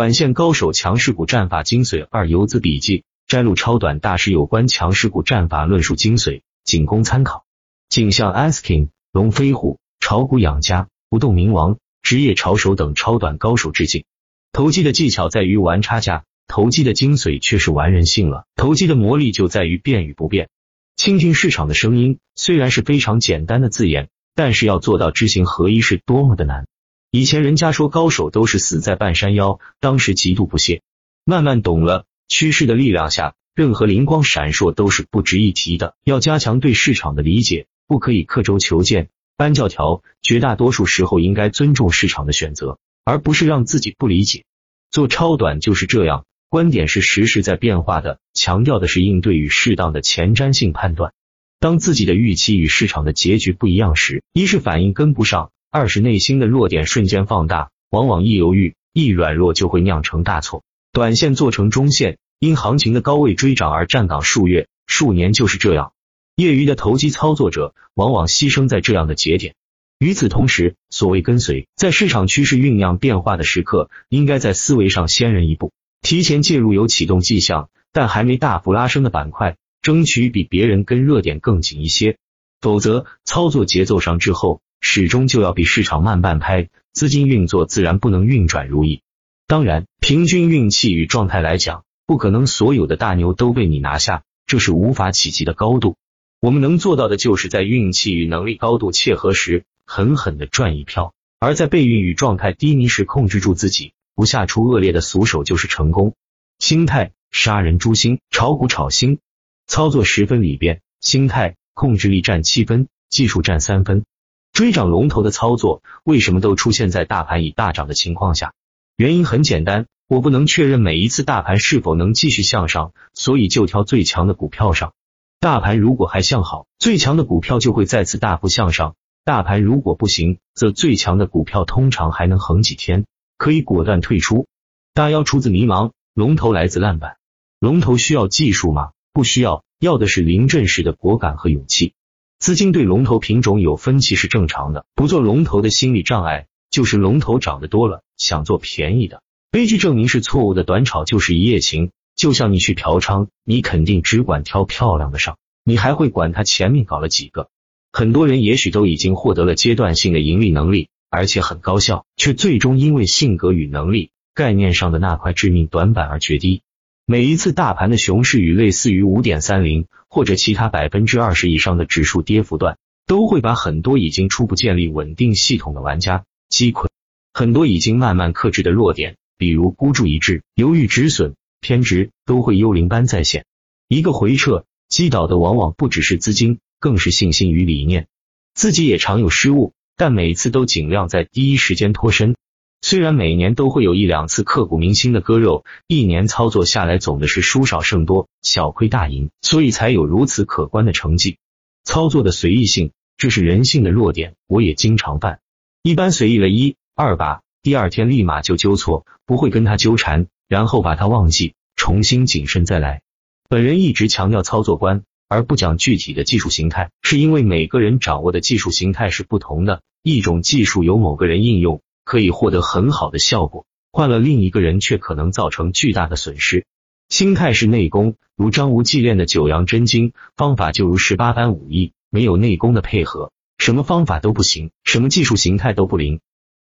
短线高手强势股战法精髓二游资笔记摘录超短大师有关强势股战法论述精髓，仅供参考。景象 asking 龙飞虎炒股养家不动明王职业炒手等超短高手致敬。投机的技巧在于玩差价，投机的精髓却是玩人性了。投机的魔力就在于变与不变。倾听市场的声音虽然是非常简单的字眼，但是要做到知行合一是多么的难。以前人家说高手都是死在半山腰，当时极度不屑。慢慢懂了，趋势的力量下，任何灵光闪烁都是不值一提的。要加强对市场的理解，不可以刻舟求剑、搬教条。绝大多数时候应该尊重市场的选择，而不是让自己不理解。做超短就是这样，观点是时事在变化的，强调的是应对与适当的前瞻性判断。当自己的预期与市场的结局不一样时，一是反应跟不上。二是内心的弱点瞬间放大，往往一犹豫一软弱就会酿成大错。短线做成中线，因行情的高位追涨而站岗数月、数年就是这样。业余的投机操作者往往牺牲在这样的节点。与此同时，所谓跟随，在市场趋势酝酿变化的时刻，应该在思维上先人一步，提前介入有启动迹象但还没大幅拉升的板块，争取比别人跟热点更紧一些。否则，操作节奏上滞后。始终就要比市场慢半拍，资金运作自然不能运转如意。当然，平均运气与状态来讲，不可能所有的大牛都被你拿下，这是无法企及的高度。我们能做到的，就是在运气与能力高度切合时，狠狠的赚一票；而在备运与状态低迷时，控制住自己，不下出恶劣的俗手，就是成功。心态杀人诛心，炒股炒心，操作十分里边，心态控制力占七分，技术占三分。追涨龙头的操作为什么都出现在大盘已大涨的情况下？原因很简单，我不能确认每一次大盘是否能继续向上，所以就挑最强的股票上。大盘如果还向好，最强的股票就会再次大幅向上；大盘如果不行，则最强的股票通常还能横几天，可以果断退出。大妖出自迷茫，龙头来自烂板。龙头需要技术吗？不需要，要的是临阵时的果敢和勇气。资金对龙头品种有分歧是正常的，不做龙头的心理障碍就是龙头涨得多了，想做便宜的，悲剧证明是错误的。短炒就是一夜情，就像你去嫖娼，你肯定只管挑漂亮的上，你还会管他前面搞了几个？很多人也许都已经获得了阶段性的盈利能力，而且很高效，却最终因为性格与能力概念上的那块致命短板而决堤。每一次大盘的熊市与类似于五点三零或者其他百分之二十以上的指数跌幅段，都会把很多已经初步建立稳定系统的玩家击溃。很多已经慢慢克制的弱点，比如孤注一掷、犹豫止损、偏执，都会幽灵般再现。一个回撤击倒的往往不只是资金，更是信心与理念。自己也常有失误，但每次都尽量在第一时间脱身。虽然每年都会有一两次刻骨铭心的割肉，一年操作下来总的是输少胜多，小亏大赢，所以才有如此可观的成绩。操作的随意性，这是人性的弱点，我也经常犯。一般随意了一二把，第二天立马就纠错，不会跟他纠缠，然后把他忘记，重新谨慎再来。本人一直强调操作观，而不讲具体的技术形态，是因为每个人掌握的技术形态是不同的，一种技术由某个人应用。可以获得很好的效果，换了另一个人却可能造成巨大的损失。心态是内功，如张无忌练的九阳真经，方法就如十八般武艺，没有内功的配合，什么方法都不行，什么技术形态都不灵。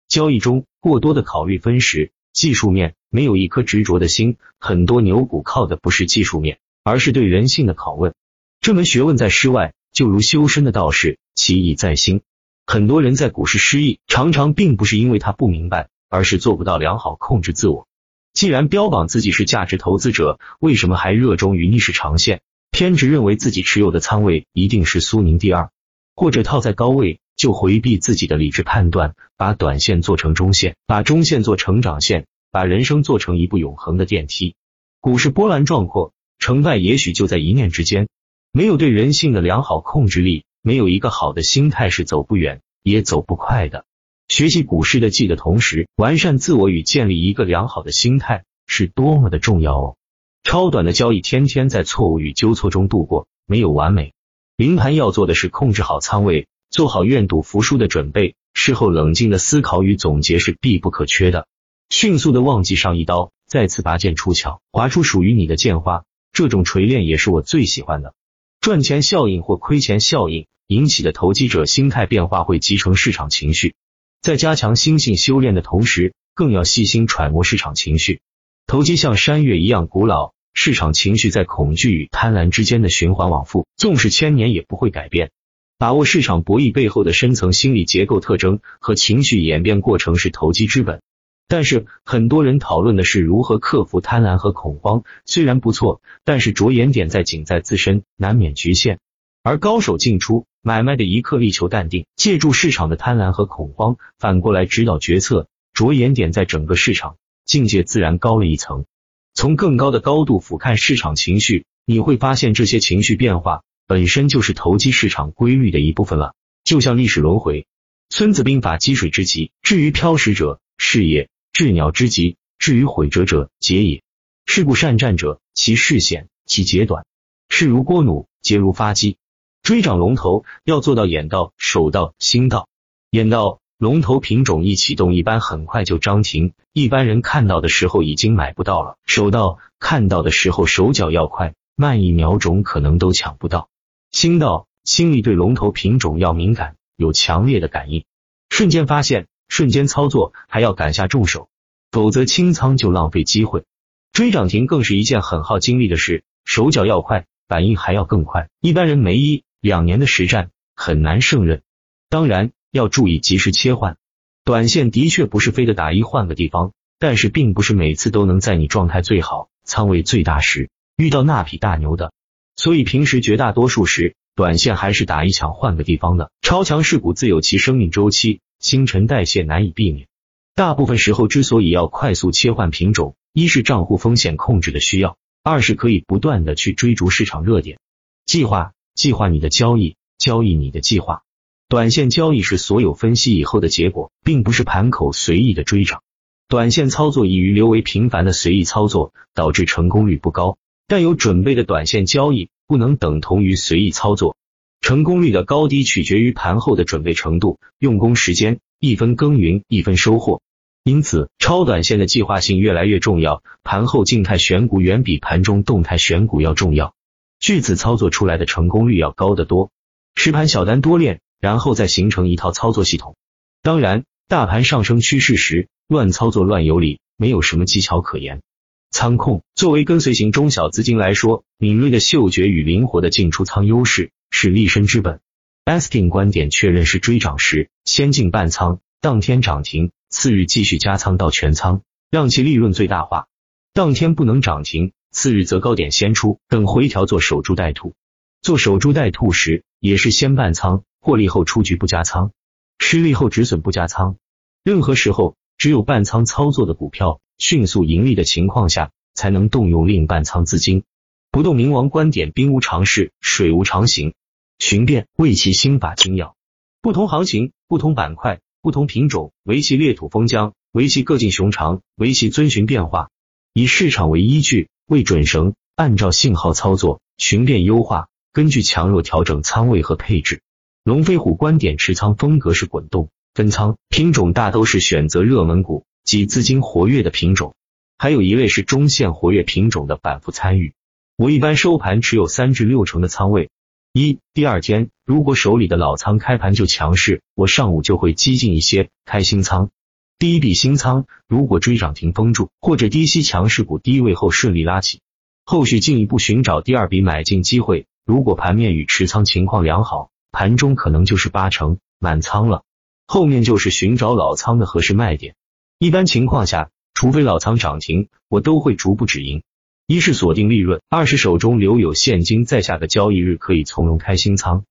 交易中过多的考虑分时，技术面没有一颗执着的心，很多牛股靠的不是技术面，而是对人性的拷问。这门学问在室外，就如修身的道士，其意在心。很多人在股市失意，常常并不是因为他不明白，而是做不到良好控制自我。既然标榜自己是价值投资者，为什么还热衷于逆势长线？偏执认为自己持有的仓位一定是苏宁第二，或者套在高位，就回避自己的理智判断，把短线做成中线，把中线做成长线，把人生做成一部永恒的电梯。股市波澜壮阔，成败也许就在一念之间。没有对人性的良好控制力。没有一个好的心态是走不远也走不快的。学习股市的技的同时，完善自我与建立一个良好的心态是多么的重要哦。超短的交易，天天在错误与纠错中度过，没有完美。临盘要做的是控制好仓位，做好愿赌服输的准备。事后冷静的思考与总结是必不可缺的。迅速的忘记上一刀，再次拔剑出鞘，划出属于你的剑花。这种锤炼也是我最喜欢的。赚钱效应或亏钱效应引起的投机者心态变化会集成市场情绪，在加强心性修炼的同时，更要细心揣摩市场情绪。投机像山岳一样古老，市场情绪在恐惧与贪婪之间的循环往复，纵使千年也不会改变。把握市场博弈背后的深层心理结构特征和情绪演变过程是投机之本。但是很多人讨论的是如何克服贪婪和恐慌，虽然不错，但是着眼点在仅在自身，难免局限。而高手进出买卖的一刻力求淡定，借助市场的贪婪和恐慌，反过来指导决策，着眼点在整个市场，境界自然高了一层。从更高的高度俯瞰市场情绪，你会发现这些情绪变化本身就是投机市场规律的一部分了。就像历史轮回，《孙子兵法》积水之极，至于漂石者，是也。治鸟之疾，至于毁折者，皆也。是故善战者，其势险，其节短。势如锅弩，节如发机。追涨龙头要做到眼到、手到、心到。眼到，龙头品种一启动，一般很快就涨停，一般人看到的时候已经买不到了。手到，看到的时候手脚要快，慢一秒钟可能都抢不到。心到，心里对龙头品种要敏感，有强烈的感应，瞬间发现。瞬间操作还要赶下重手，否则清仓就浪费机会。追涨停更是一件很耗精力的事，手脚要快，反应还要更快。一般人没一两年的实战很难胜任。当然要注意及时切换，短线的确不是非得打一换个地方，但是并不是每次都能在你状态最好、仓位最大时遇到那匹大牛的。所以平时绝大多数时，短线还是打一抢换个地方的。超强势股自有其生命周期。新陈代谢难以避免，大部分时候之所以要快速切换品种，一是账户风险控制的需要，二是可以不断的去追逐市场热点。计划计划你的交易，交易你的计划。短线交易是所有分析以后的结果，并不是盘口随意的追涨。短线操作易于流为频繁的随意操作，导致成功率不高。但有准备的短线交易不能等同于随意操作。成功率的高低取决于盘后的准备程度、用功时间，一分耕耘一分收获。因此，超短线的计划性越来越重要，盘后静态选股远比盘中动态选股要重要。巨子操作出来的成功率要高得多。实盘小单多练，然后再形成一套操作系统。当然，大盘上升趋势时，乱操作乱有理，没有什么技巧可言。仓控作为跟随型中小资金来说，敏锐的嗅觉与灵活的进出仓优势。是立身之本。Asking 观点确认是追涨时先进半仓，当天涨停，次日继续加仓到全仓，让其利润最大化。当天不能涨停，次日则高点先出，等回调做守株待兔。做守株待兔时，也是先半仓，获利后出局不加仓，失利后止损不加仓。任何时候，只有半仓操作的股票迅速盈利的情况下，才能动用另半仓资金。不动明王观点：兵无常势，水无常形。寻变为其心法精要，不同行情、不同板块、不同品种，为其裂土封疆，为其各尽熊长，为其遵循变化，以市场为依据，为准绳，按照信号操作，寻变优化，根据强弱调整仓位和配置。龙飞虎观点持仓风格是滚动分仓，品种大都是选择热门股及资金活跃的品种，还有一类是中线活跃品种的反复参与。我一般收盘持有三至六成的仓位。一第二天，如果手里的老仓开盘就强势，我上午就会激进一些开新仓。第一笔新仓如果追涨停封住，或者低吸强势股低位后顺利拉起，后续进一步寻找第二笔买进机会。如果盘面与持仓情况良好，盘中可能就是八成满仓了，后面就是寻找老仓的合适卖点。一般情况下，除非老仓涨停，我都会逐步止盈。一是锁定利润，二是手中留有现金，在下个交易日可以从容开新仓，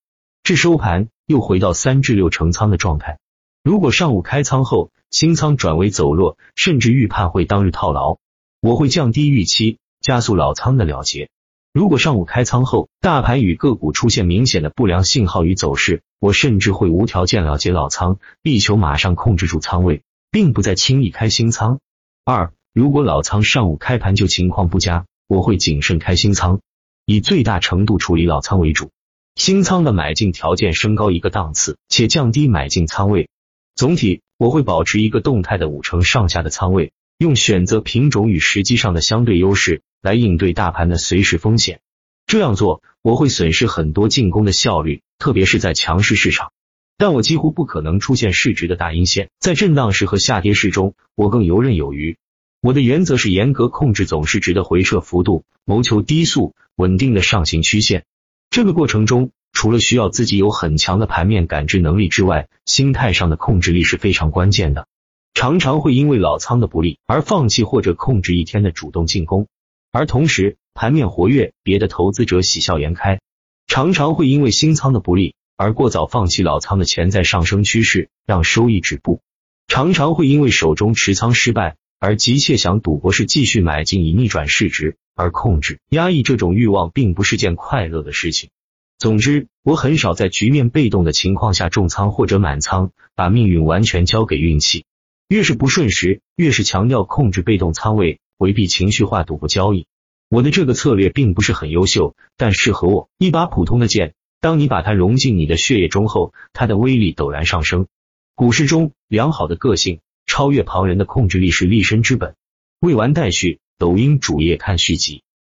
至收盘又回到三至六成仓的状态。如果上午开仓后新仓转为走弱，甚至预判会当日套牢，我会降低预期，加速老仓的了结。如果上午开仓后大盘与个股出现明显的不良信号与走势，我甚至会无条件了结老仓，力求马上控制住仓位，并不再轻易开新仓。二如果老仓上午开盘就情况不佳，我会谨慎开新仓，以最大程度处理老仓为主。新仓的买进条件升高一个档次，且降低买进仓位。总体我会保持一个动态的五成上下的仓位，用选择品种与时机上的相对优势来应对大盘的随时风险。这样做我会损失很多进攻的效率，特别是在强势市场。但我几乎不可能出现市值的大阴线，在震荡市和下跌市中，我更游刃有余。我的原则是严格控制总市值的回撤幅度，谋求低速稳定的上行曲线。这个过程中，除了需要自己有很强的盘面感知能力之外，心态上的控制力是非常关键的。常常会因为老仓的不利而放弃或者控制一天的主动进攻，而同时盘面活跃，别的投资者喜笑颜开。常常会因为新仓的不利。而过早放弃老仓的潜在上升趋势，让收益止步；常常会因为手中持仓失败，而急切想赌博是继续买进以逆转市值，而控制压抑这种欲望并不是件快乐的事情。总之，我很少在局面被动的情况下重仓或者满仓，把命运完全交给运气。越是不顺时，越是强调控制被动仓位，回避情绪化赌博交易。我的这个策略并不是很优秀，但适合我。一把普通的剑。当你把它融进你的血液中后，它的威力陡然上升。股市中，良好的个性、超越旁人的控制力是立身之本。未完待续，抖音主页看续集。